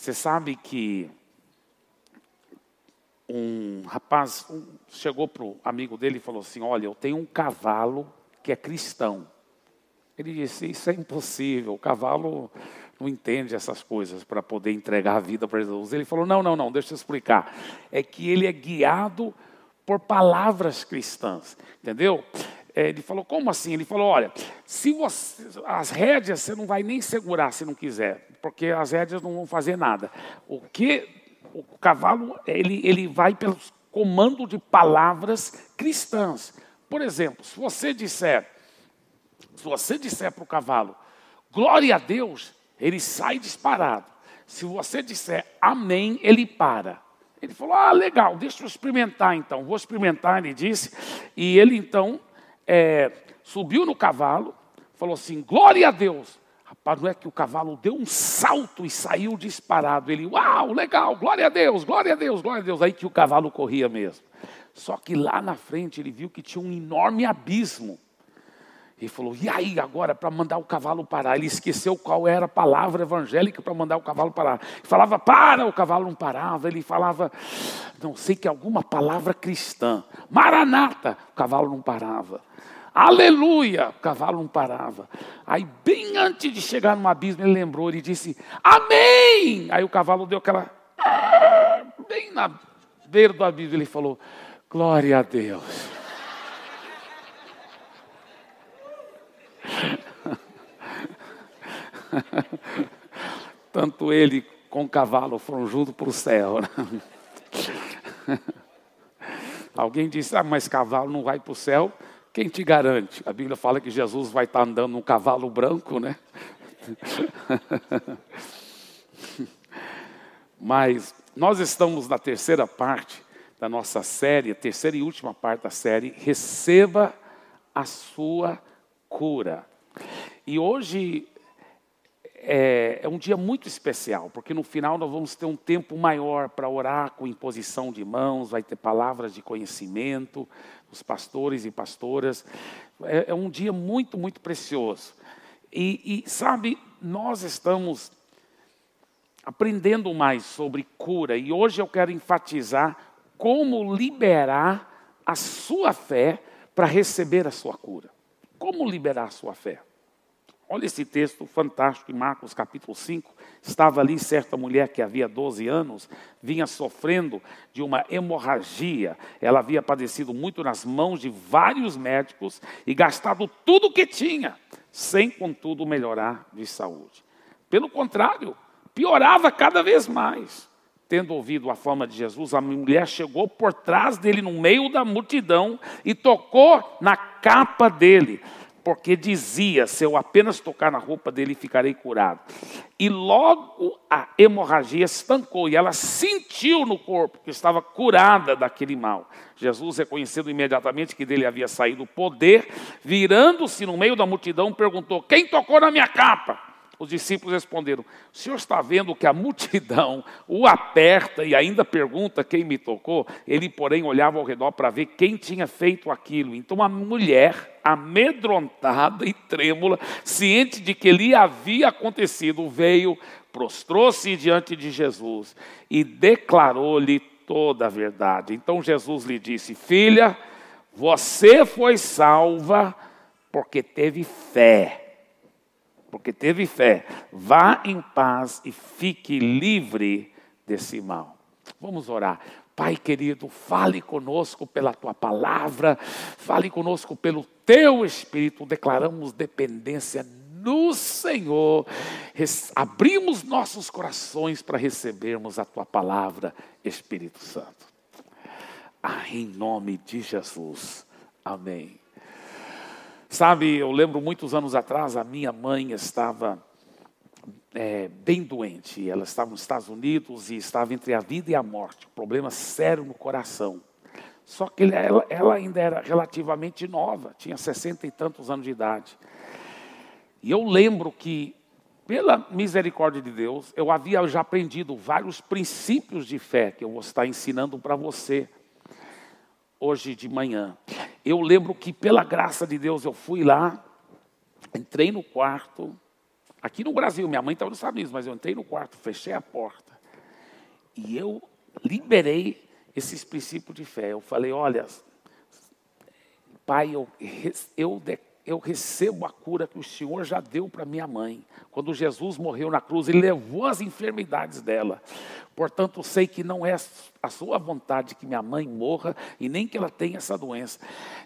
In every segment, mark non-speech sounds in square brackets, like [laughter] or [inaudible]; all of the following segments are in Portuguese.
Você sabe que um rapaz chegou para o amigo dele e falou assim: Olha, eu tenho um cavalo que é cristão. Ele disse: Isso é impossível, o cavalo não entende essas coisas para poder entregar a vida para Jesus. Ele falou: Não, não, não, deixa eu explicar. É que ele é guiado por palavras cristãs, entendeu? É, ele falou: Como assim? Ele falou: Olha, se você, as rédeas você não vai nem segurar se não quiser, porque as rédeas não vão fazer nada. O que o cavalo ele, ele vai pelo comando de palavras cristãs. Por exemplo, se você disser, se você disser para o cavalo, glória a Deus, ele sai disparado. Se você disser amém, ele para. Ele falou: Ah, legal, deixa eu experimentar então. Vou experimentar, ele disse. E ele então é, subiu no cavalo, falou assim: Glória a Deus. Não é que o cavalo deu um salto e saiu disparado. Ele, uau, legal, glória a Deus, glória a Deus, glória a Deus. Aí que o cavalo corria mesmo. Só que lá na frente ele viu que tinha um enorme abismo. E falou: e aí agora para mandar o cavalo parar? Ele esqueceu qual era a palavra evangélica para mandar o cavalo parar. Ele falava: para, o cavalo não parava. Ele falava: não sei que alguma palavra cristã. Maranata, o cavalo não parava. Aleluia! O cavalo não parava. Aí, bem antes de chegar no abismo, ele lembrou, ele disse: Amém! Aí o cavalo deu aquela. Bem na beira do abismo, ele falou: Glória a Deus. [laughs] Tanto ele com o cavalo foram juntos para o céu. Né? [laughs] Alguém disse: Ah, mas cavalo não vai para o céu quem te garante? A Bíblia fala que Jesus vai estar andando num cavalo branco, né? [laughs] Mas nós estamos na terceira parte da nossa série, terceira e última parte da série, Receba a sua cura. E hoje é, é, um dia muito especial, porque no final nós vamos ter um tempo maior para orar com imposição de mãos, vai ter palavras de conhecimento, os pastores e pastoras. É, é um dia muito, muito precioso. E, e, sabe, nós estamos aprendendo mais sobre cura, e hoje eu quero enfatizar como liberar a sua fé para receber a sua cura. Como liberar a sua fé? Olha esse texto fantástico em Marcos capítulo 5. Estava ali certa mulher que havia 12 anos, vinha sofrendo de uma hemorragia. Ela havia padecido muito nas mãos de vários médicos e gastado tudo o que tinha, sem contudo melhorar de saúde. Pelo contrário, piorava cada vez mais. Tendo ouvido a fama de Jesus, a mulher chegou por trás dele, no meio da multidão, e tocou na capa dele porque dizia: se eu apenas tocar na roupa dele, ficarei curado. E logo a hemorragia estancou e ela sentiu no corpo que estava curada daquele mal. Jesus, reconhecendo imediatamente que dele havia saído o poder, virando-se no meio da multidão, perguntou: Quem tocou na minha capa? Os discípulos responderam: O senhor está vendo que a multidão o aperta e ainda pergunta quem me tocou? Ele, porém, olhava ao redor para ver quem tinha feito aquilo. Então a mulher, amedrontada e trêmula, ciente de que lhe havia acontecido, veio, prostrou-se diante de Jesus e declarou-lhe toda a verdade. Então Jesus lhe disse: Filha, você foi salva porque teve fé porque teve fé. Vá em paz e fique livre desse mal. Vamos orar. Pai querido, fale conosco pela tua palavra, fale conosco pelo teu espírito. Declaramos dependência no Senhor. Abrimos nossos corações para recebermos a tua palavra, Espírito Santo. Ah, em nome de Jesus. Amém. Sabe, eu lembro muitos anos atrás, a minha mãe estava é, bem doente. Ela estava nos Estados Unidos e estava entre a vida e a morte. Problema sério no coração. Só que ela, ela ainda era relativamente nova, tinha sessenta e tantos anos de idade. E eu lembro que, pela misericórdia de Deus, eu havia já aprendido vários princípios de fé que eu vou estar ensinando para você hoje de manhã. Eu lembro que, pela graça de Deus, eu fui lá, entrei no quarto, Aqui no Brasil, minha mãe estava nos Estados Unidos, mas eu entrei no quarto, fechei a porta. E eu liberei esses princípios de fé. Eu falei: olha, Pai, eu, eu, eu recebo a cura que o Senhor já deu para minha mãe. Quando Jesus morreu na cruz, Ele levou as enfermidades dela. Portanto, sei que não é a sua vontade que minha mãe morra e nem que ela tenha essa doença,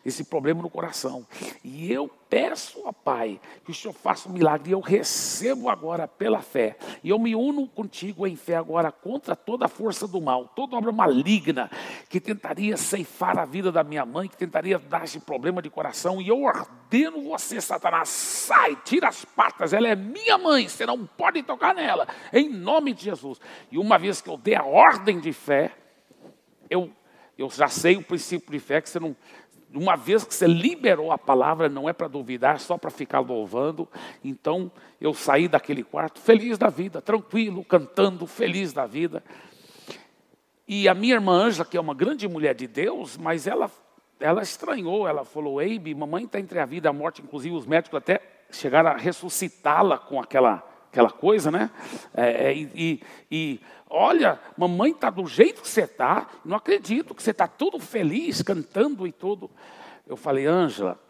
esse problema no coração. E eu peço ao Pai que o Senhor faça um milagre. E eu recebo agora pela fé. E eu me uno contigo em fé agora contra toda a força do mal, toda obra maligna que tentaria ceifar a vida da minha mãe, que tentaria dar esse problema de coração. E eu ordeno você, Satanás, sai, tira as patas. Ela é minha mãe, você não pode tocar nela. Em nome de Jesus. E uma vez que eu dei a ordem de fé, eu, eu já sei o princípio de fé que você não. Uma vez que você liberou a palavra, não é para duvidar, só para ficar louvando. Então eu saí daquele quarto feliz da vida, tranquilo, cantando, feliz da vida. E a minha irmã Ângela, que é uma grande mulher de Deus, mas ela, ela estranhou, ela falou: Eibe, mamãe está entre a vida e a morte, inclusive os médicos até chegaram a ressuscitá-la com aquela aquela coisa, né? É, é, e, e, olha, mamãe está do jeito que você está, não acredito que você está tudo feliz, cantando e tudo. Eu falei, Ângela,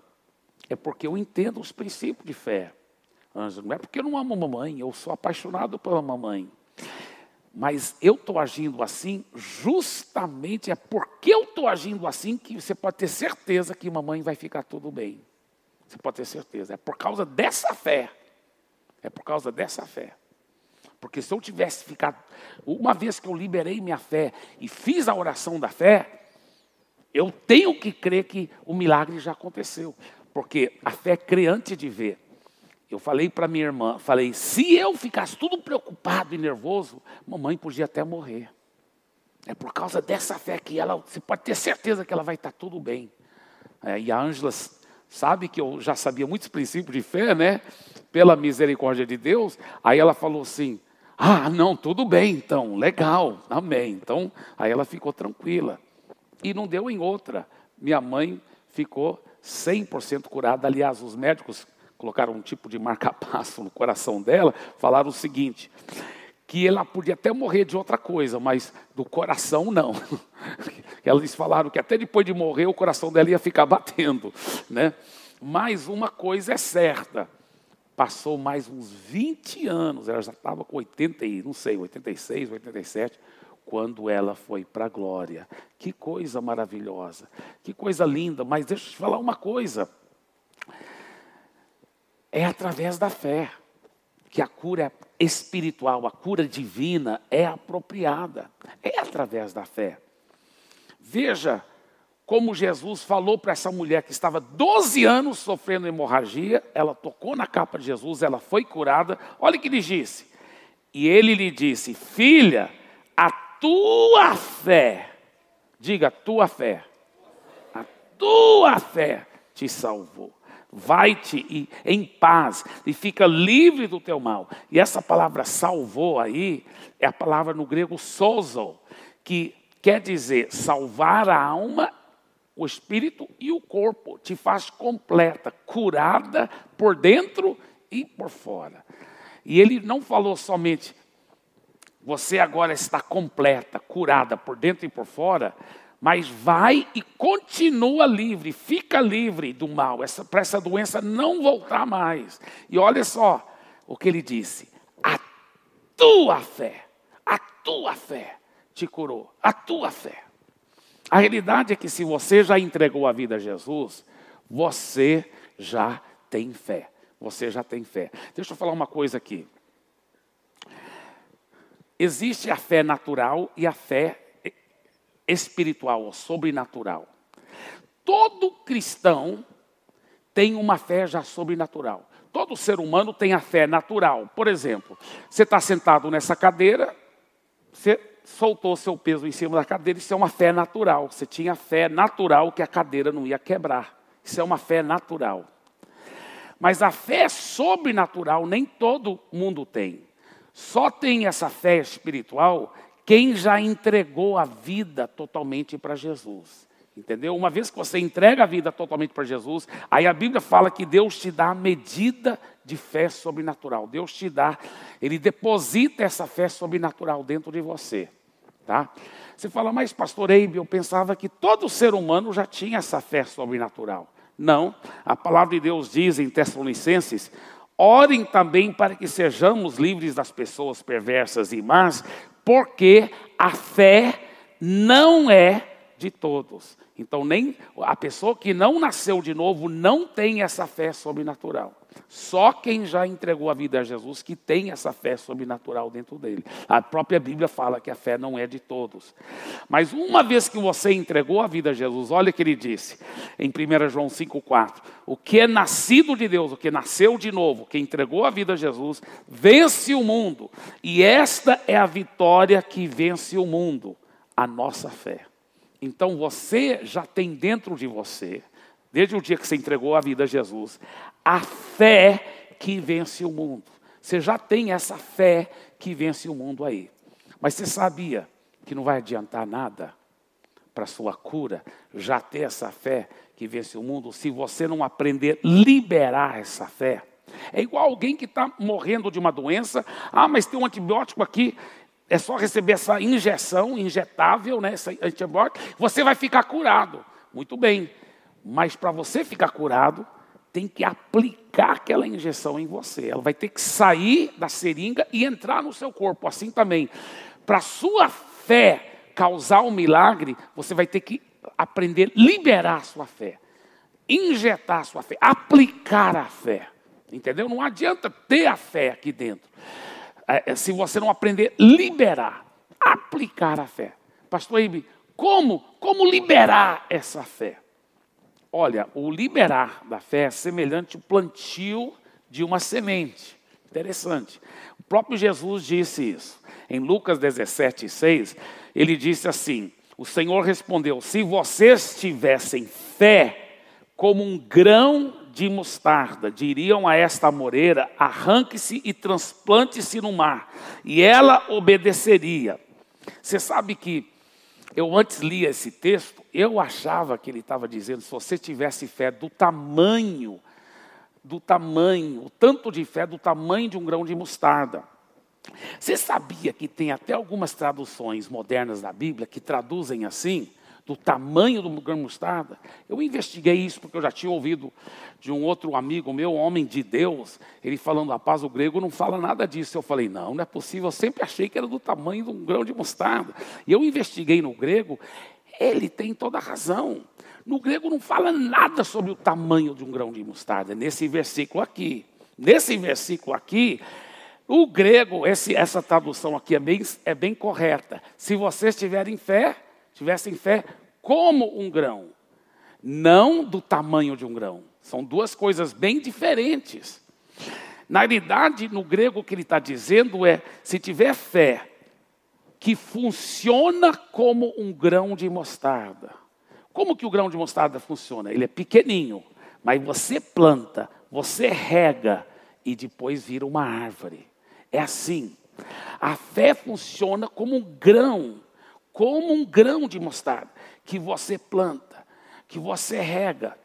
é porque eu entendo os princípios de fé. Ângela, não é porque eu não amo mamãe, eu sou apaixonado pela mamãe. Mas eu estou agindo assim, justamente é porque eu estou agindo assim que você pode ter certeza que mamãe vai ficar tudo bem. Você pode ter certeza. É por causa dessa fé é por causa dessa fé. Porque se eu tivesse ficado, uma vez que eu liberei minha fé e fiz a oração da fé, eu tenho que crer que o milagre já aconteceu. Porque a fé crê antes de ver. Eu falei para minha irmã, falei, se eu ficasse tudo preocupado e nervoso, mamãe podia até morrer. É por causa dessa fé que ela, você pode ter certeza que ela vai estar tudo bem. É, e a Ângela sabe que eu já sabia muitos princípios de fé, né? Pela misericórdia de Deus. Aí ela falou assim: Ah, não, tudo bem então, legal, amém. Então, aí ela ficou tranquila. E não deu em outra. Minha mãe ficou 100% curada. Aliás, os médicos colocaram um tipo de marca-passo no coração dela, falaram o seguinte: que ela podia até morrer de outra coisa, mas do coração não. [laughs] Eles falaram que até depois de morrer o coração dela ia ficar batendo, né? Mas uma coisa é certa, passou mais uns 20 anos, ela já estava com 80, não sei, 86, 87, quando ela foi para a glória. Que coisa maravilhosa, que coisa linda, mas deixa eu te falar uma coisa. É através da fé que a cura espiritual, a cura divina é apropriada. É através da fé. Veja como Jesus falou para essa mulher que estava 12 anos sofrendo hemorragia, ela tocou na capa de Jesus, ela foi curada. Olha o que ele disse. E ele lhe disse: Filha, a tua fé, diga, tua fé, a tua fé te salvou vai-te em paz e fica livre do teu mal. E essa palavra salvou aí é a palavra no grego sozo, que quer dizer salvar a alma, o espírito e o corpo, te faz completa, curada por dentro e por fora. E ele não falou somente você agora está completa, curada por dentro e por fora, mas vai e continua livre, fica livre do mal, para essa doença não voltar mais. E olha só o que ele disse: a tua fé, a tua fé te curou, a tua fé. A realidade é que se você já entregou a vida a Jesus, você já tem fé. Você já tem fé. Deixa eu falar uma coisa aqui. Existe a fé natural e a fé espiritual ou sobrenatural. Todo cristão tem uma fé já sobrenatural. Todo ser humano tem a fé natural. Por exemplo, você está sentado nessa cadeira, você soltou seu peso em cima da cadeira, isso é uma fé natural. Você tinha fé natural que a cadeira não ia quebrar. Isso é uma fé natural. Mas a fé sobrenatural nem todo mundo tem. Só tem essa fé espiritual quem já entregou a vida totalmente para Jesus. Entendeu? Uma vez que você entrega a vida totalmente para Jesus, aí a Bíblia fala que Deus te dá a medida de fé sobrenatural. Deus te dá, Ele deposita essa fé sobrenatural dentro de você. Tá? Você fala, mas pastor Eibe, eu pensava que todo ser humano já tinha essa fé sobrenatural. Não, a palavra de Deus diz em Tessalonicenses: orem também para que sejamos livres das pessoas perversas e más, porque a fé não é de todos. Então, nem a pessoa que não nasceu de novo não tem essa fé sobrenatural. Só quem já entregou a vida a Jesus que tem essa fé sobrenatural dentro dele. A própria Bíblia fala que a fé não é de todos. Mas uma vez que você entregou a vida a Jesus, olha o que ele disse em 1 João 5,4: O que é nascido de Deus, o que nasceu de novo, que entregou a vida a Jesus, vence o mundo. E esta é a vitória que vence o mundo, a nossa fé. Então você já tem dentro de você, desde o dia que você entregou a vida a Jesus, a fé que vence o mundo. Você já tem essa fé que vence o mundo aí. Mas você sabia que não vai adiantar nada para sua cura já ter essa fé que vence o mundo se você não aprender a liberar essa fé? É igual alguém que está morrendo de uma doença. Ah, mas tem um antibiótico aqui. É só receber essa injeção injetável, né, essa antibiótico, você vai ficar curado. Muito bem. Mas para você ficar curado, tem que aplicar aquela injeção em você. Ela vai ter que sair da seringa e entrar no seu corpo. Assim também. Para sua fé causar um milagre, você vai ter que aprender a liberar a sua fé. Injetar a sua fé, aplicar a fé. Entendeu? Não adianta ter a fé aqui dentro. É, é, se você não aprender liberar, aplicar a fé. Pastor Ibe, como, como liberar essa fé? Olha, o liberar da fé é semelhante ao plantio de uma semente. Interessante. O próprio Jesus disse isso. Em Lucas 17, 6, ele disse assim: O Senhor respondeu: Se vocês tivessem fé como um grão de mostarda, diriam a esta moreira: arranque-se e transplante-se no mar, e ela obedeceria. Você sabe que eu antes lia esse texto, eu achava que ele estava dizendo: se você tivesse fé do tamanho, do tamanho, o tanto de fé do tamanho de um grão de mostarda. Você sabia que tem até algumas traduções modernas da Bíblia que traduzem assim? Do tamanho do grão mostarda. Eu investiguei isso porque eu já tinha ouvido de um outro amigo meu, homem de Deus, ele falando a paz, o grego não fala nada disso. Eu falei, não, não é possível, eu sempre achei que era do tamanho de um grão de mostarda. E eu investiguei no grego, ele tem toda a razão. No grego não fala nada sobre o tamanho de um grão de mostarda, nesse versículo aqui. Nesse versículo aqui, o grego, esse, essa tradução aqui é bem, é bem correta. Se vocês tiverem fé, tivessem fé como um grão, não do tamanho de um grão. São duas coisas bem diferentes. Na realidade, no grego, o que ele está dizendo é: se tiver fé que funciona como um grão de mostarda. Como que o grão de mostarda funciona? Ele é pequenininho, mas você planta, você rega e depois vira uma árvore. É assim. A fé funciona como um grão como um grão de mostarda, que você planta, que você rega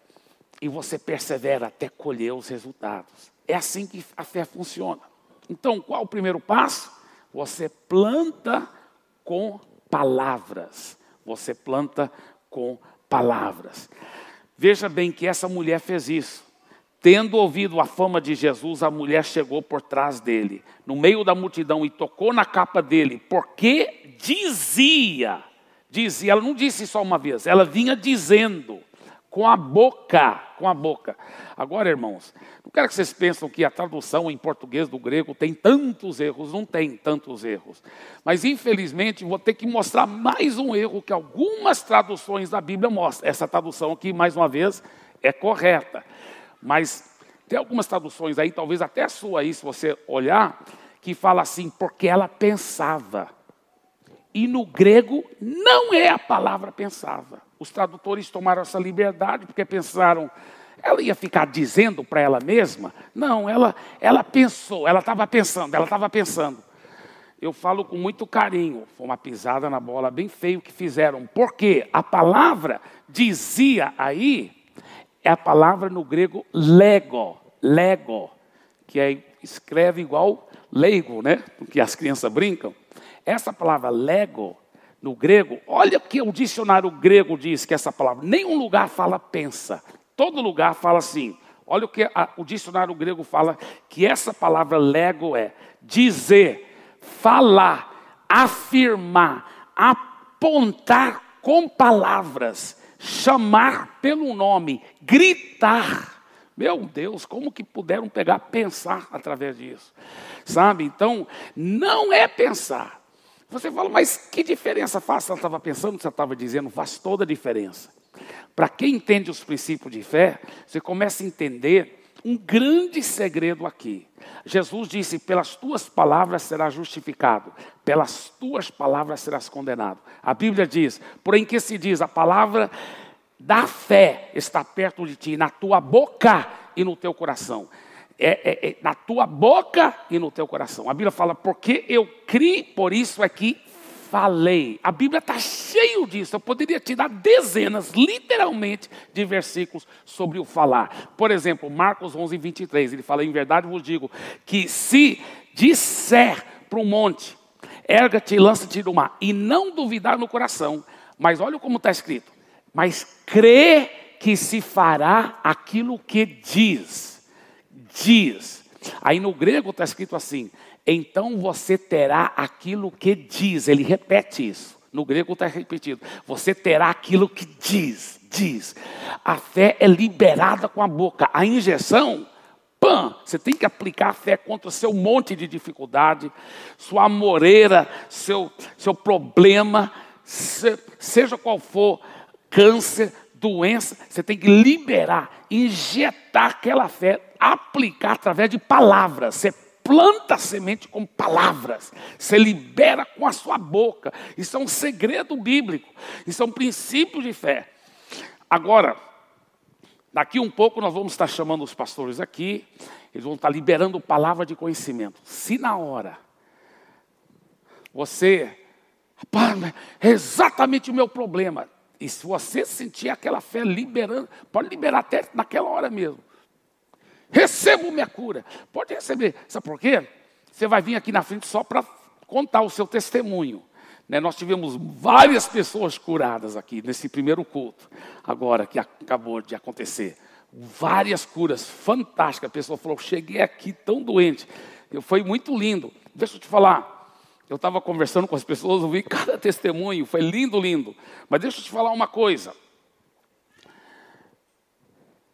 e você persevera até colher os resultados. É assim que a fé funciona. Então, qual o primeiro passo? Você planta com palavras. Você planta com palavras. Veja bem que essa mulher fez isso. Tendo ouvido a fama de Jesus, a mulher chegou por trás dele, no meio da multidão, e tocou na capa dele, porque dizia, dizia, ela não disse só uma vez, ela vinha dizendo, com a boca, com a boca. Agora, irmãos, não quero que vocês pensem que a tradução em português do grego tem tantos erros, não tem tantos erros. Mas, infelizmente, vou ter que mostrar mais um erro que algumas traduções da Bíblia mostram. Essa tradução aqui, mais uma vez, é correta. Mas tem algumas traduções aí, talvez até a sua aí, se você olhar, que fala assim, porque ela pensava. E no grego não é a palavra pensava. Os tradutores tomaram essa liberdade porque pensaram, ela ia ficar dizendo para ela mesma? Não, ela, ela pensou, ela estava pensando, ela estava pensando. eu falo com muito carinho. Foi uma pisada na bola bem feio que fizeram. Porque a palavra dizia aí, é a palavra no grego lego, lego, que é, escreve igual leigo, né? Que as crianças brincam. Essa palavra lego, no grego, olha o que o dicionário grego diz que essa palavra, nenhum lugar fala pensa, todo lugar fala assim. Olha o que a, o dicionário grego fala, que essa palavra lego é dizer, falar, afirmar, apontar com palavras, chamar pelo nome, gritar. Meu Deus, como que puderam pegar pensar através disso? Sabe? Então, não é pensar. Você fala, mas que diferença faz? Você estava pensando, você estava dizendo, faz toda a diferença. Para quem entende os princípios de fé, você começa a entender um grande segredo aqui. Jesus disse: Pelas tuas palavras serás justificado, pelas tuas palavras serás condenado. A Bíblia diz: Porém, que se diz? A palavra da fé está perto de ti, na tua boca e no teu coração. É, é, é, na tua boca e no teu coração. A Bíblia fala, porque eu criei, por isso é que falei. A Bíblia está cheio disso. Eu poderia te dar dezenas, literalmente, de versículos sobre o falar. Por exemplo, Marcos 11, 23, ele fala: Em verdade vos digo que se disser para o monte, erga-te e lança-te do mar, e não duvidar no coração, mas olha como está escrito: mas crê que se fará aquilo que diz. Diz. Aí no grego está escrito assim: então você terá aquilo que diz. Ele repete isso. No grego está repetido. Você terá aquilo que diz, diz. A fé é liberada com a boca. A injeção, pã, você tem que aplicar a fé contra o seu monte de dificuldade, sua amoreira, seu, seu problema, se, seja qual for, câncer, doença, você tem que liberar, injetar aquela fé, aplicar através de palavras. Você planta a semente com palavras, você libera com a sua boca. Isso é um segredo bíblico, isso é um princípio de fé. Agora, daqui um pouco nós vamos estar chamando os pastores aqui, eles vão estar liberando palavra de conhecimento. Se na hora você, é exatamente o meu problema. E se você sentir aquela fé liberando, pode liberar até naquela hora mesmo. Recebo minha cura. Pode receber. Sabe por quê? Você vai vir aqui na frente só para contar o seu testemunho. Né? Nós tivemos várias pessoas curadas aqui nesse primeiro culto, agora que acabou de acontecer. Várias curas fantásticas. A pessoa falou: cheguei aqui tão doente. Foi muito lindo. Deixa eu te falar. Eu estava conversando com as pessoas, ouvi [laughs] cada testemunho, foi lindo, lindo. Mas deixa eu te falar uma coisa.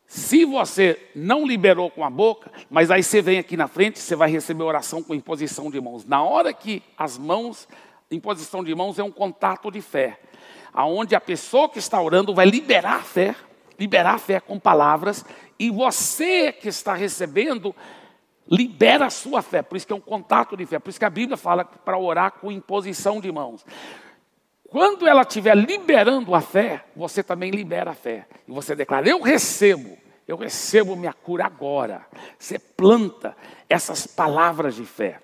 Se você não liberou com a boca, mas aí você vem aqui na frente, você vai receber oração com imposição de mãos. Na hora que as mãos, imposição de mãos é um contato de fé, aonde a pessoa que está orando vai liberar a fé, liberar a fé com palavras, e você que está recebendo libera a sua fé. Por isso que é um contato de fé. Por isso que a Bíblia fala para orar com imposição de mãos. Quando ela estiver liberando a fé, você também libera a fé. E você declara: Eu recebo eu recebo minha cura agora. Você planta essas palavras de fé.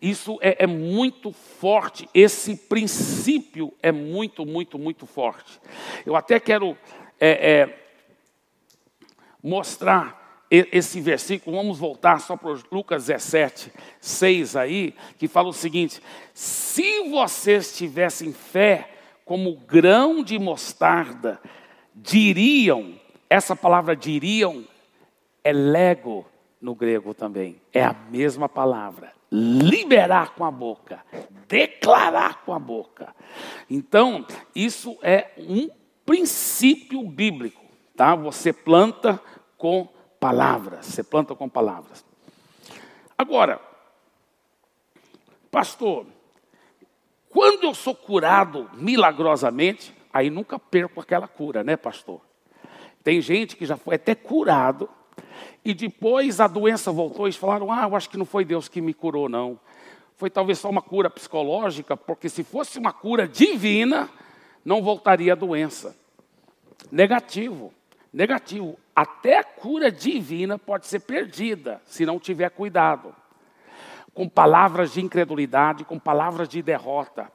Isso é, é, muito forte, esse princípio é muito, muito, muito forte. Eu até quero é, é, mostrar esse versículo, vamos voltar só para Lucas 17, 6 aí, que fala o seguinte: se vocês tivessem fé como grão de mostarda, diriam essa palavra diriam é lego no grego também. É a mesma palavra. Liberar com a boca, declarar com a boca. Então, isso é um princípio bíblico, tá? Você planta com palavras, você planta com palavras. Agora, pastor, quando eu sou curado milagrosamente, aí nunca perco aquela cura, né, pastor? Tem gente que já foi até curado e depois a doença voltou e falaram: Ah, eu acho que não foi Deus que me curou, não. Foi talvez só uma cura psicológica, porque se fosse uma cura divina, não voltaria a doença. Negativo, negativo. Até a cura divina pode ser perdida se não tiver cuidado. com palavras de incredulidade, com palavras de derrota.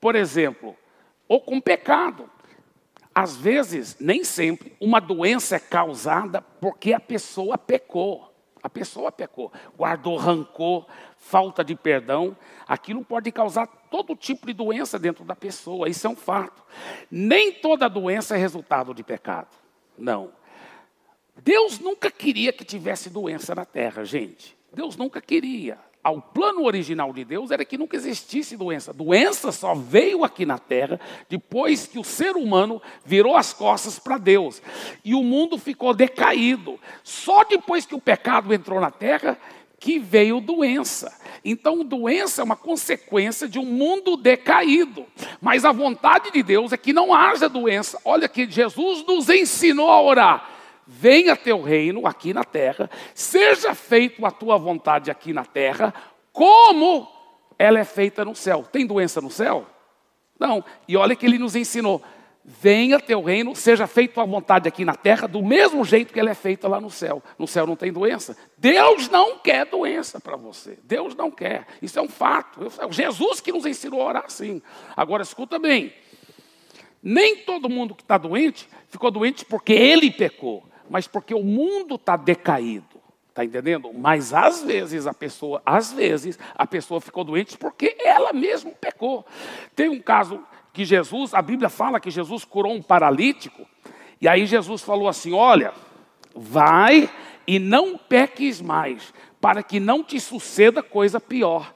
Por exemplo, ou com pecado. Às vezes, nem sempre, uma doença é causada porque a pessoa pecou. A pessoa pecou, guardou rancor, falta de perdão. Aquilo pode causar todo tipo de doença dentro da pessoa, isso é um fato. Nem toda doença é resultado de pecado. Não. Deus nunca queria que tivesse doença na terra, gente. Deus nunca queria. O plano original de Deus era que nunca existisse doença. Doença só veio aqui na terra depois que o ser humano virou as costas para Deus. E o mundo ficou decaído. Só depois que o pecado entrou na terra que veio doença. Então, doença é uma consequência de um mundo decaído. Mas a vontade de Deus é que não haja doença. Olha que Jesus nos ensinou a orar venha teu reino aqui na terra, seja feita a tua vontade aqui na terra, como ela é feita no céu. Tem doença no céu? Não. E olha que ele nos ensinou: venha teu reino, seja feita a vontade aqui na terra, do mesmo jeito que ela é feita lá no céu. No céu não tem doença. Deus não quer doença para você. Deus não quer. Isso é um fato. É Jesus que nos ensinou a orar assim. Agora escuta bem. Nem todo mundo que está doente ficou doente porque ele pecou mas porque o mundo está decaído. Está entendendo? Mas às vezes a pessoa, às vezes, a pessoa ficou doente porque ela mesma pecou. Tem um caso que Jesus, a Bíblia fala que Jesus curou um paralítico, e aí Jesus falou assim: olha, vai e não peques mais, para que não te suceda coisa pior.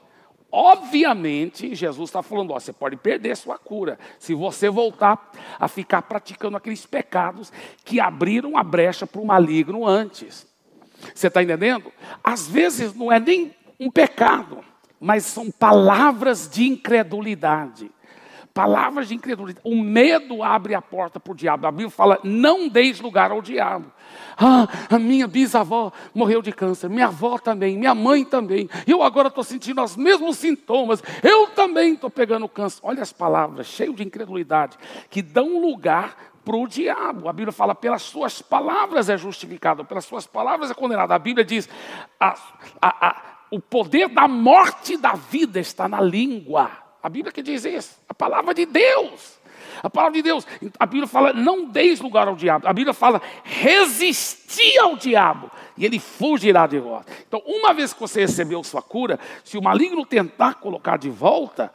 Obviamente, Jesus está falando: ó, você pode perder sua cura se você voltar a ficar praticando aqueles pecados que abriram a brecha para o maligno antes. Você está entendendo? Às vezes não é nem um pecado, mas são palavras de incredulidade. Palavras de incredulidade. O medo abre a porta para o diabo. A Bíblia fala: não deis lugar ao diabo. Ah, a minha bisavó morreu de câncer, minha avó também, minha mãe também. Eu agora estou sentindo os mesmos sintomas. Eu também estou pegando câncer. Olha as palavras, cheio de incredulidade, que dão lugar para o diabo. A Bíblia fala, pelas suas palavras é justificado, pelas suas palavras é condenado. A Bíblia diz, a, a, a, o poder da morte e da vida está na língua. A Bíblia que diz isso, a palavra de Deus. A palavra de Deus, a Bíblia fala, não deis lugar ao diabo. A Bíblia fala, resistir ao diabo e ele fugirá de vós. Então, uma vez que você recebeu sua cura, se o maligno tentar colocar de volta,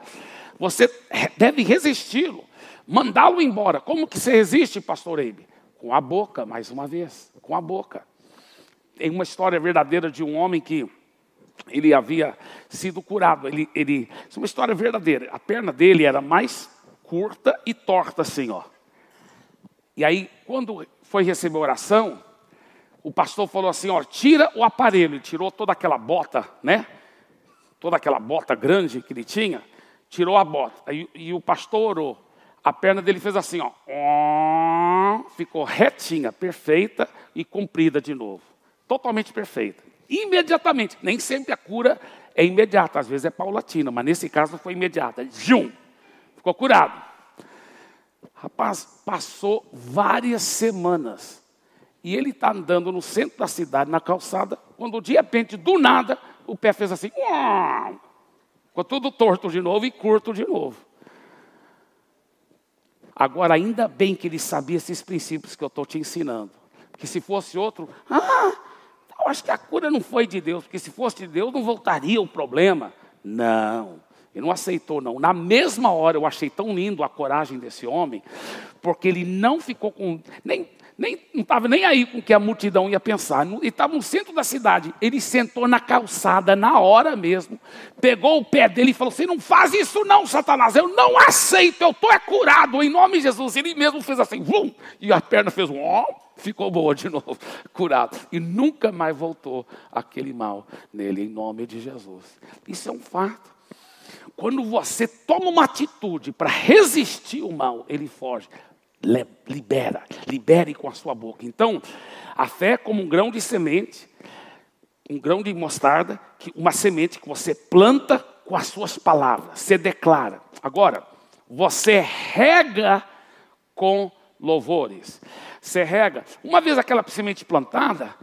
você deve resisti-lo, mandá-lo embora. Como que você resiste, pastor Eibe? Com a boca, mais uma vez, com a boca. Tem uma história verdadeira de um homem que ele havia sido curado. Ele, ele, isso é uma história verdadeira. A perna dele era mais curta e torta assim, ó. E aí, quando foi receber a oração, o pastor falou assim, ó, tira o aparelho, ele tirou toda aquela bota, né? Toda aquela bota grande que ele tinha, tirou a bota. Aí, e o pastor orou. A perna dele fez assim, ó, ficou retinha, perfeita e comprida de novo. Totalmente perfeita. Imediatamente. Nem sempre a cura é imediata, às vezes é paulatina, mas nesse caso foi imediata. Jum! ficou curado. Rapaz, passou várias semanas. E ele está andando no centro da cidade, na calçada, quando de repente, do nada, o pé fez assim. Ficou tudo torto de novo e curto de novo. Agora, ainda bem que ele sabia esses princípios que eu estou te ensinando. Porque se fosse outro, ah, eu acho que a cura não foi de Deus, porque se fosse de Deus não voltaria o problema. Não. Ele não aceitou, não. Na mesma hora eu achei tão lindo a coragem desse homem, porque ele não ficou com. Nem, nem, não estava nem aí com o que a multidão ia pensar. Ele estava no centro da cidade. Ele sentou na calçada na hora mesmo, pegou o pé dele e falou: Você não faz isso, não, Satanás. Eu não aceito, eu estou é curado em nome de Jesus. Ele mesmo fez assim, vum, e a perna fez um ó, ficou boa de [laughs] novo, curado. E nunca mais voltou aquele mal nele, em nome de Jesus. Isso é um fato. Quando você toma uma atitude para resistir o mal, ele foge. Libera, libere com a sua boca. Então, a fé é como um grão de semente, um grão de mostarda, uma semente que você planta com as suas palavras, você declara. Agora, você rega com louvores. Você rega. Uma vez aquela semente plantada,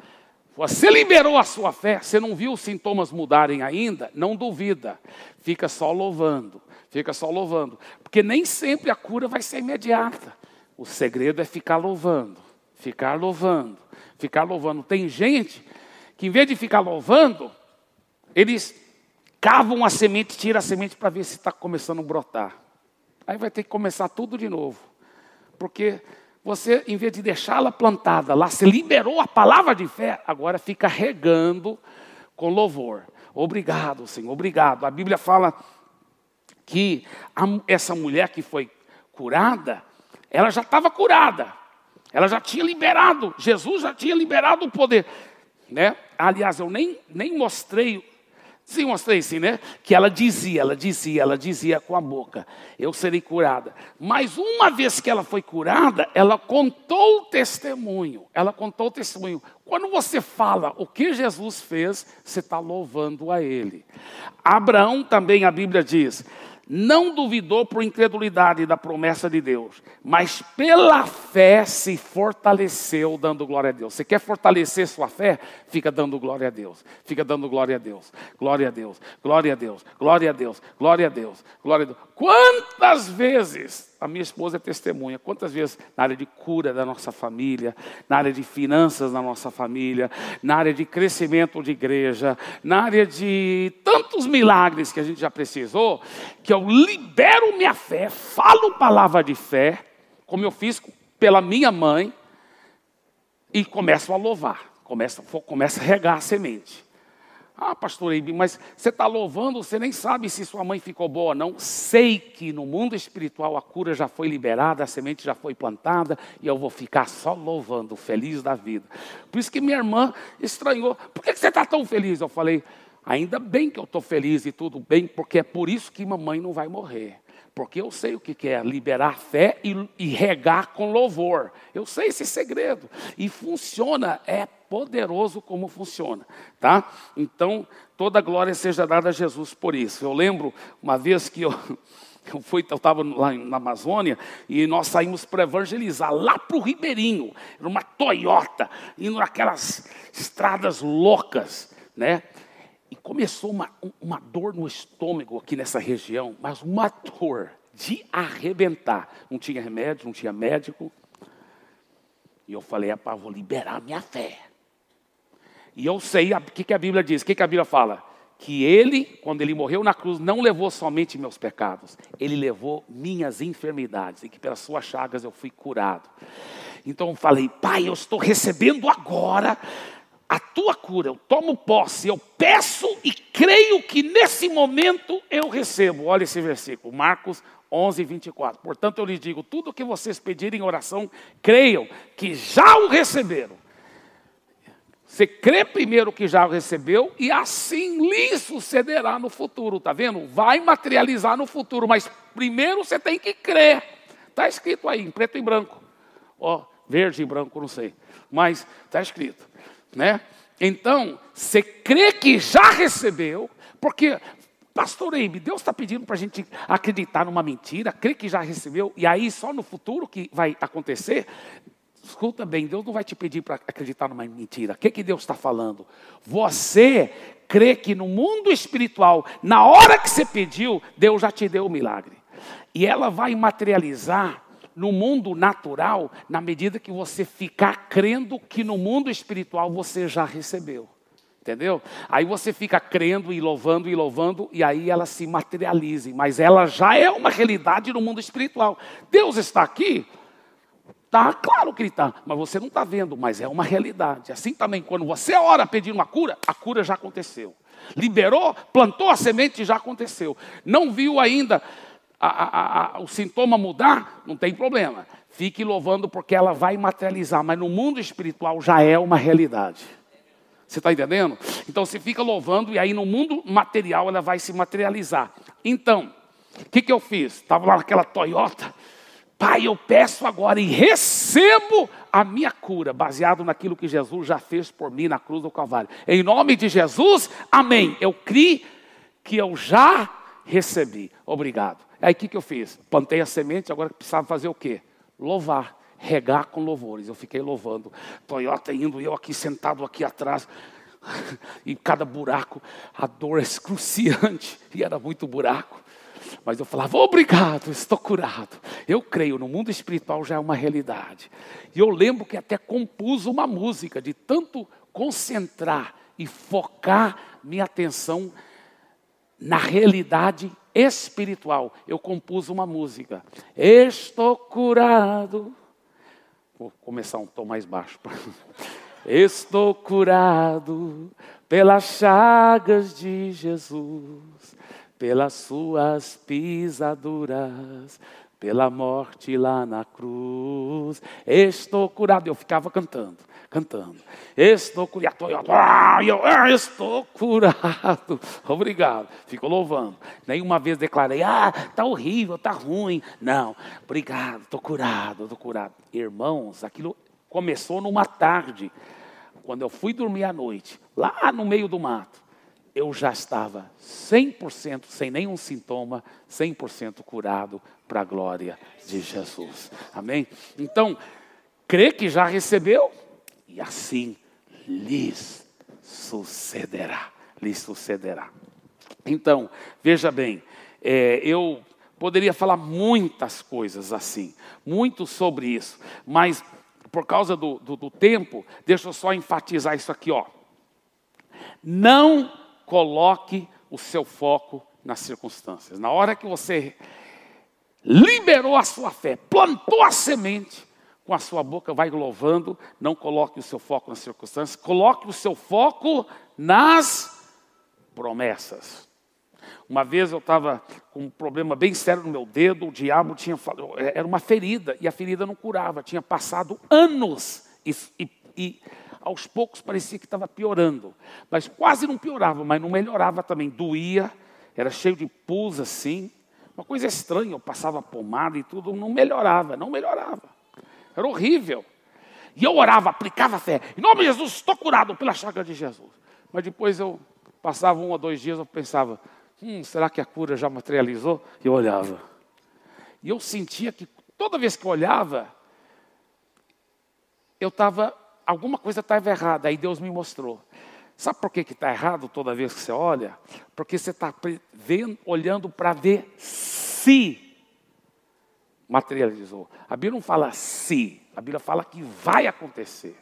Você liberou a sua fé, você não viu os sintomas mudarem ainda? Não duvida, fica só louvando, fica só louvando, porque nem sempre a cura vai ser imediata. O segredo é ficar louvando, ficar louvando, ficar louvando. Tem gente que, em vez de ficar louvando, eles cavam a semente, tiram a semente para ver se está começando a brotar. Aí vai ter que começar tudo de novo. Porque você, em vez de deixá-la plantada lá, você liberou a palavra de fé, agora fica regando com louvor. Obrigado, Senhor, obrigado. A Bíblia fala que a, essa mulher que foi curada, ela já estava curada. Ela já tinha liberado, Jesus já tinha liberado o poder. Né? Aliás, eu nem, nem mostrei Sim, mostrei sim, né? Que ela dizia, ela dizia, ela dizia com a boca: Eu serei curada. Mas uma vez que ela foi curada, ela contou o testemunho. Ela contou o testemunho. Quando você fala o que Jesus fez, você está louvando a Ele. Abraão também, a Bíblia diz: não duvidou por incredulidade da promessa de Deus, mas pela fé se fortaleceu dando glória a Deus. Você quer fortalecer sua fé? Fica dando glória a Deus. Fica dando glória a Deus. Glória a Deus. Glória a Deus. Glória a Deus. Glória a Deus. Glória a Deus. Quantas vezes a minha esposa é testemunha. Quantas vezes na área de cura da nossa família, na área de finanças da nossa família, na área de crescimento de igreja, na área de tantos milagres que a gente já precisou, que eu libero minha fé, falo palavra de fé, como eu fiz pela minha mãe, e começo a louvar, começo, começo a regar a semente. Ah, pastor mas você está louvando, você nem sabe se sua mãe ficou boa ou não. Sei que no mundo espiritual a cura já foi liberada, a semente já foi plantada, e eu vou ficar só louvando, feliz da vida. Por isso que minha irmã estranhou. Por que você está tão feliz? Eu falei, ainda bem que eu estou feliz e tudo bem, porque é por isso que mamãe não vai morrer. Porque eu sei o que é liberar fé e, e regar com louvor. Eu sei esse segredo. E funciona, é poderoso como funciona, tá? Então, toda glória seja dada a Jesus por isso. Eu lembro uma vez que eu [laughs] eu fui, eu estava lá na Amazônia e nós saímos para evangelizar lá para o Ribeirinho, numa Toyota, indo naquelas estradas loucas, né? E começou uma, uma dor no estômago aqui nessa região, mas uma dor de arrebentar. Não tinha remédio, não tinha médico. E eu falei, para vou liberar minha fé. E eu sei o que, que a Bíblia diz. O que, que a Bíblia fala? Que ele, quando ele morreu na cruz, não levou somente meus pecados, ele levou minhas enfermidades, e que pelas suas chagas eu fui curado. Então eu falei, Pai, eu estou recebendo agora a tua cura, eu tomo posse, eu peço e creio que nesse momento eu recebo. Olha esse versículo, Marcos 11, 24. Portanto, eu lhes digo: tudo o que vocês pedirem em oração, creiam que já o receberam você crê primeiro que já recebeu e assim lhe sucederá no futuro, tá vendo? Vai materializar no futuro, mas primeiro você tem que crer. Está escrito aí, em preto e branco. Ó, verde e branco, não sei. Mas está escrito, né? Então, você crê que já recebeu, porque Pastor Eibe, Deus está pedindo para a gente acreditar numa mentira, crer que já recebeu, e aí só no futuro que vai acontecer. Escuta bem, Deus não vai te pedir para acreditar numa mentira. O que, que Deus está falando? Você crê que no mundo espiritual, na hora que você pediu, Deus já te deu o milagre. E ela vai materializar no mundo natural, na medida que você ficar crendo que no mundo espiritual você já recebeu. Entendeu? Aí você fica crendo e louvando e louvando, e aí ela se materializa. Mas ela já é uma realidade no mundo espiritual. Deus está aqui, Está claro que ele está, mas você não está vendo, mas é uma realidade. Assim também, quando você ora pedir uma cura, a cura já aconteceu. Liberou, plantou a semente, já aconteceu. Não viu ainda a, a, a, o sintoma mudar, não tem problema. Fique louvando porque ela vai materializar, mas no mundo espiritual já é uma realidade. Você está entendendo? Então você fica louvando e aí no mundo material ela vai se materializar. Então, o que, que eu fiz? Estava lá naquela Toyota, Pai, eu peço agora e recebo a minha cura, baseado naquilo que Jesus já fez por mim na cruz do Calvário. Em nome de Jesus, amém. Eu criei que eu já recebi. Obrigado. Aí o que, que eu fiz? Plantei a semente, agora precisava fazer o quê? Louvar, regar com louvores. Eu fiquei louvando. Toyota indo, eu aqui sentado aqui atrás. [laughs] E cada buraco, a dor é excruciante. [laughs] E era muito buraco. Mas eu falava, obrigado, estou curado. Eu creio, no mundo espiritual já é uma realidade. E eu lembro que até compus uma música, de tanto concentrar e focar minha atenção na realidade espiritual. Eu compus uma música. Estou curado. Vou começar um tom mais baixo. [laughs] Estou curado pelas chagas de Jesus pelas suas pisaduras, pela morte lá na cruz, estou curado. Eu ficava cantando, cantando. Estou curado. Eu, ah, estou curado. [laughs] Obrigado. Fico louvando. Nenhuma vez declarei, ah, está horrível, está ruim. Não, obrigado, estou curado, estou curado. Irmãos, aquilo começou numa tarde, quando eu fui dormir à noite, lá no meio do mato eu já estava 100%, sem nenhum sintoma, 100% curado para a glória de Jesus. Amém? Então, crê que já recebeu e assim lhes sucederá. Lhes sucederá. Então, veja bem, é, eu poderia falar muitas coisas assim, muito sobre isso, mas por causa do, do, do tempo, deixa eu só enfatizar isso aqui, ó. Não coloque o seu foco nas circunstâncias. Na hora que você liberou a sua fé, plantou a semente, com a sua boca vai louvando, não coloque o seu foco nas circunstâncias, coloque o seu foco nas promessas. Uma vez eu estava com um problema bem sério no meu dedo, o diabo tinha era uma ferida e a ferida não curava, tinha passado anos e, e, e aos poucos parecia que estava piorando. Mas quase não piorava, mas não melhorava também. Doía, era cheio de pus assim. Uma coisa estranha, eu passava pomada e tudo, não melhorava, não melhorava. Era horrível. E eu orava, aplicava fé. Em nome de Jesus, estou curado pela chaga de Jesus. Mas depois eu passava um ou dois dias, eu pensava, hum, será que a cura já materializou? E eu olhava. E eu sentia que toda vez que eu olhava, eu estava alguma coisa estava errada. Aí Deus me mostrou. Sabe por que está errado toda vez que você olha? Porque você está olhando para ver se materializou. A Bíblia não fala se, a Bíblia fala que vai acontecer.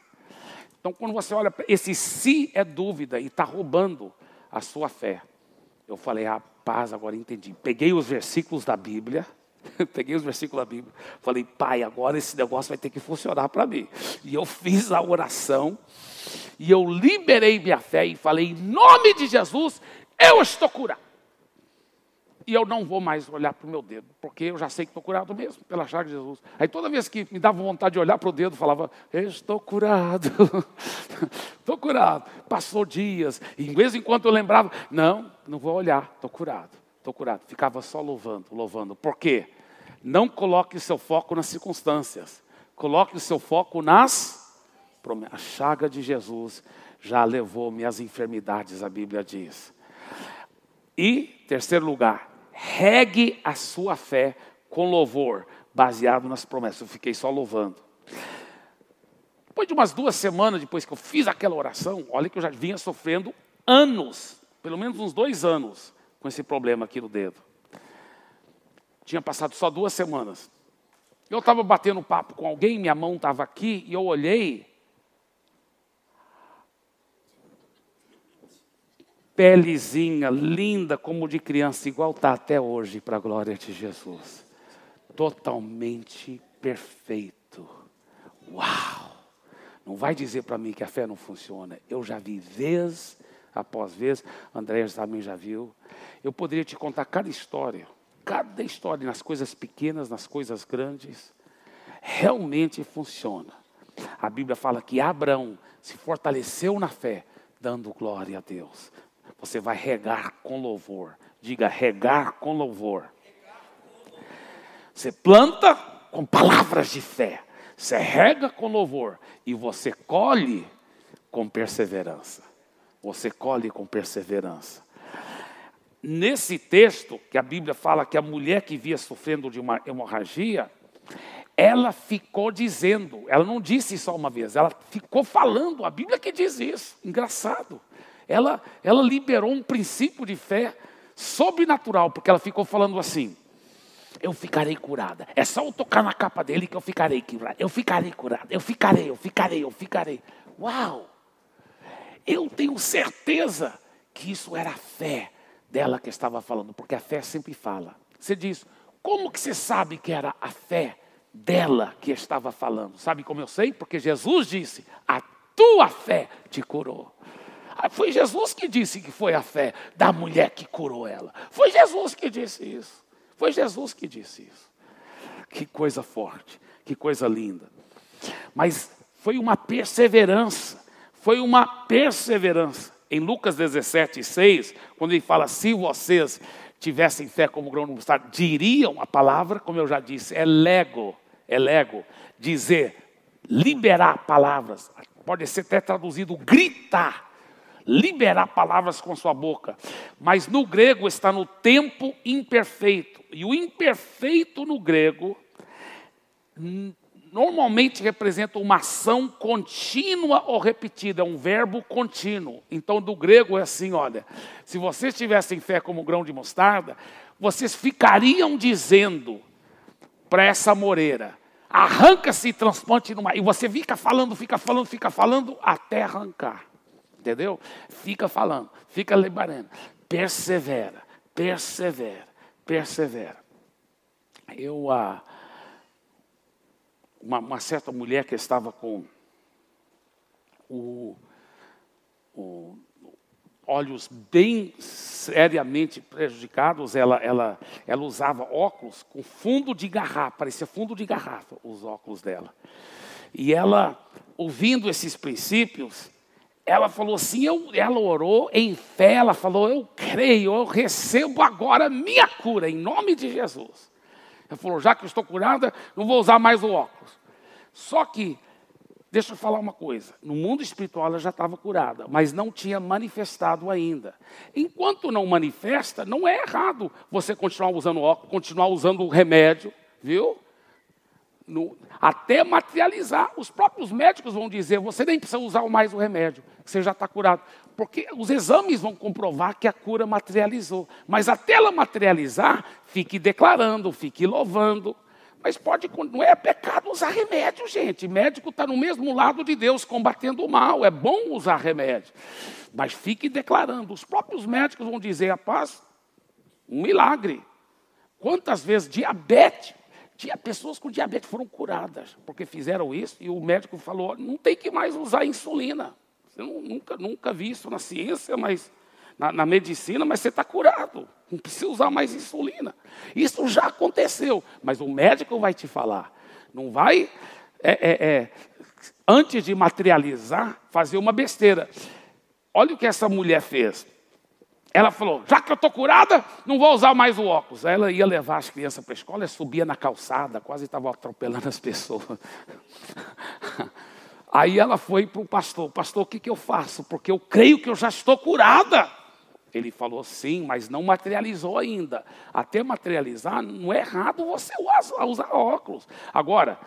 Então, quando você olha, esse se é dúvida e está roubando a sua fé. Eu falei, rapaz, agora entendi. Peguei os versículos da Bíblia [laughs] Peguei os versículos da Bíblia. Falei, pai, agora esse negócio vai ter que funcionar para mim. E eu fiz a oração. E eu liberei minha fé e falei, em nome de Jesus, eu estou curado. E eu não vou mais olhar para o meu dedo, porque eu já sei que estou curado mesmo, pela chaga de Jesus. Aí toda vez que me dava vontade de olhar para o dedo, falava, estou curado, [laughs] estou curado. Passou dias, e de vez em quando eu lembrava, não, não vou olhar, estou curado estou curado. Ficava só louvando, louvando. Por quê? Não coloque o seu foco nas circunstâncias. Coloque o seu foco nas promessas. A chaga de Jesus já levou minhas enfermidades, a Bíblia diz. E, terceiro lugar, regue a sua fé com louvor, baseado nas promessas. Eu fiquei só louvando. Depois de umas duas semanas depois que eu fiz aquela oração, olha que eu já vinha sofrendo anos, pelo menos uns dois anos, com esse problema aqui no dedo. Tinha passado só duas semanas. Eu estava batendo papo com alguém, minha mão estava aqui, e eu olhei. Pelezinha, linda como de criança, igual está até hoje, para a glória de Jesus. Totalmente perfeito. Uau! Não vai dizer para mim que a fé não funciona. Eu já vi vez após vez, André também já viu. Eu poderia te contar cada história, cada história, nas coisas pequenas, nas coisas grandes. Realmente funciona. A Bíblia fala que Abraão se fortaleceu na fé, dando glória a Deus. Você vai regar com louvor. Diga, regar com louvor. Você planta com palavras de fé. Você rega com louvor. E você colhe com perseverança. Você colhe com perseverança. Nesse texto, que a Bíblia fala que a mulher que via sofrendo de uma hemorragia, ela ficou dizendo, ela não disse só uma vez, ela ficou falando, a Bíblia que diz isso, engraçado. Ela, ela liberou um princípio de fé sobrenatural, porque ela ficou falando assim: eu ficarei curada. É só eu tocar na capa dele que eu ficarei curada. Eu ficarei curada. Eu ficarei, eu ficarei, eu ficarei. Uau! Eu tenho certeza que isso era a fé dela que estava falando, porque a fé sempre fala. Você diz, como que você sabe que era a fé dela que estava falando? Sabe como eu sei? Porque Jesus disse: a tua fé te curou. Ah, foi Jesus que disse que foi a fé da mulher que curou ela. Foi Jesus que disse isso. Foi Jesus que disse isso. Que coisa forte, que coisa linda. Mas foi uma perseverança, foi uma perseverança. Em Lucas 17, 6, quando ele fala, se vocês tivessem fé como grão de mostarda, diriam a palavra, como eu já disse, é lego, é lego, dizer, liberar palavras, pode ser até traduzido gritar, liberar palavras com sua boca. Mas no grego está no tempo imperfeito. E o imperfeito no grego normalmente representa uma ação contínua ou repetida, é um verbo contínuo. Então, do grego é assim: olha, se vocês tivessem fé como grão de mostarda, vocês ficariam dizendo para essa moreira: arranca-se e transplante no mar. E você fica falando, fica falando, fica falando até arrancar. Entendeu? Fica falando, fica liberando. Persevera, persevera, persevera. Eu, ah, uma, uma certa mulher que estava com o, o olhos bem seriamente prejudicados, ela, ela, ela usava óculos com fundo de garrafa, parecia fundo de garrafa os óculos dela. E ela, ouvindo esses princípios, ela falou assim, eu, ela orou em fé, ela falou, eu creio, eu recebo agora minha cura, em nome de Jesus. Ela falou, já que eu estou curada, não vou usar mais o óculos. Só que, deixa eu falar uma coisa, no mundo espiritual ela já estava curada, mas não tinha manifestado ainda. Enquanto não manifesta, não é errado você continuar usando óculos, continuar usando o remédio, viu? no, até materializar. Os próprios médicos vão dizer: você nem precisa usar mais o remédio, você já está curado. Porque os exames vão comprovar que a cura materializou. Mas até ela materializar, fique declarando, fique louvando. Mas pode, não é pecado usar remédio, gente. Médico está no mesmo lado de Deus, combatendo o mal. É bom usar remédio. Mas fique declarando. Os próprios médicos vão dizer, rapaz, um milagre. Quantas vezes diabetes tinha pessoas com diabetes foram curadas, porque fizeram isso e o médico falou: não tem que mais usar insulina. Eu nunca, nunca vi isso na ciência, mas na, na medicina, mas você está curado. Não precisa usar mais insulina. Isso já aconteceu, mas o médico vai te falar. Não vai, é, é, é, antes de materializar, fazer uma besteira. Olha o que essa mulher fez. Ela falou: já que eu estou curada, não vou usar mais o óculos. Aí ela ia levar as crianças para a escola, subia na calçada, quase estava atropelando as pessoas. [laughs] Aí ela foi para o pastor: Pastor, o que, que eu faço? Porque eu creio que eu já estou curada. Ele falou: Sim, mas não materializou ainda. Até materializar, não é errado você usar óculos. Agora,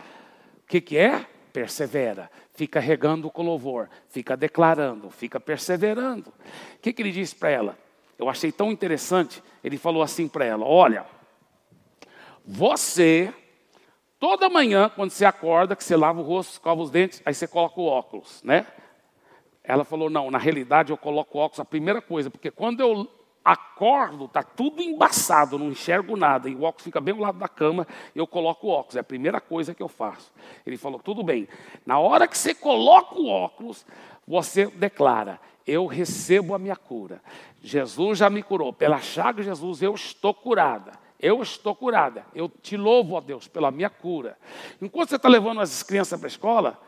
o que, que é? Persevera fica regando com louvor, fica declarando, fica perseverando. O que, que ele disse para ela? eu achei tão interessante. Ele falou assim para ela: Olha, você, toda manhã, quando você acorda, que você lava o rosto, escova os dentes, aí você coloca o óculos, né? Ela falou: Não, na realidade eu coloco o óculos a primeira coisa, porque quando eu acordo, está tudo embaçado, não enxergo nada, e o óculos fica bem ao lado da cama, eu coloco o óculos, é a primeira coisa que eu faço. Ele falou: Tudo bem, na hora que você coloca o óculos, você declara: eu recebo a minha cura. Jesus já me curou. Pela chaga de Jesus, eu estou curada. Eu estou curada. Eu te louvo, ó Deus, pela minha cura. Enquanto você está levando as crianças para a escola,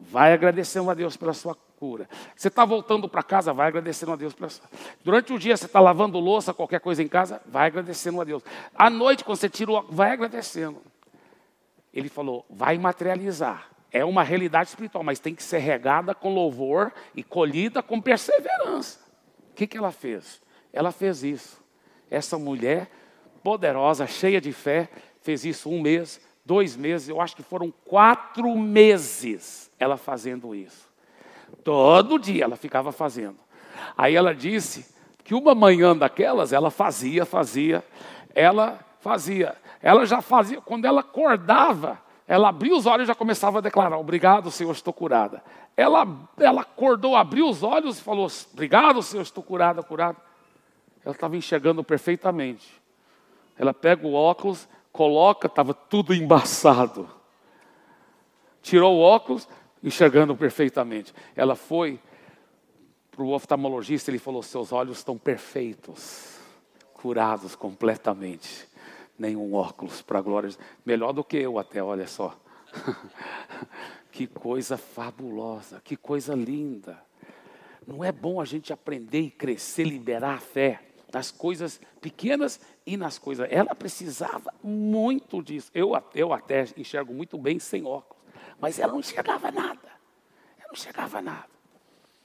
vai agradecendo a Deus pela sua cura. Você está voltando para casa, vai agradecendo a Deus pela sua... Durante o dia, você está lavando louça, qualquer coisa em casa, vai agradecendo a Deus. À noite, quando você tira o... vai agradecendo. Ele falou, vai materializar. É uma realidade espiritual, mas tem que ser regada com louvor e colhida com perseverança. O que, que ela fez? Ela fez isso. Essa mulher poderosa, cheia de fé, fez isso um mês, dois meses, eu acho que foram quatro meses ela fazendo isso. Todo dia ela ficava fazendo. Aí ela disse que uma manhã daquelas ela fazia, fazia, ela fazia. Ela já fazia, quando ela acordava, ela abria os olhos e já começava a declarar: Obrigado, Senhor, estou curada. Ela, ela acordou, abriu os olhos e falou: Obrigado, Senhor, estou curada, curada. Ela estava enxergando perfeitamente. Ela pega o óculos, coloca, estava tudo embaçado. Tirou o óculos, enxergando perfeitamente. Ela foi para o oftalmologista, ele falou: Seus olhos estão perfeitos, curados completamente. Nenhum óculos para glória. Melhor do que eu, até, olha só. [laughs] que coisa fabulosa, que coisa linda. Não é bom a gente aprender e crescer, liberar a fé nas coisas pequenas e nas coisas. Ela precisava muito disso. Eu, eu até enxergo muito bem sem óculos, mas ela não enxergava nada. Ela não enxergava nada.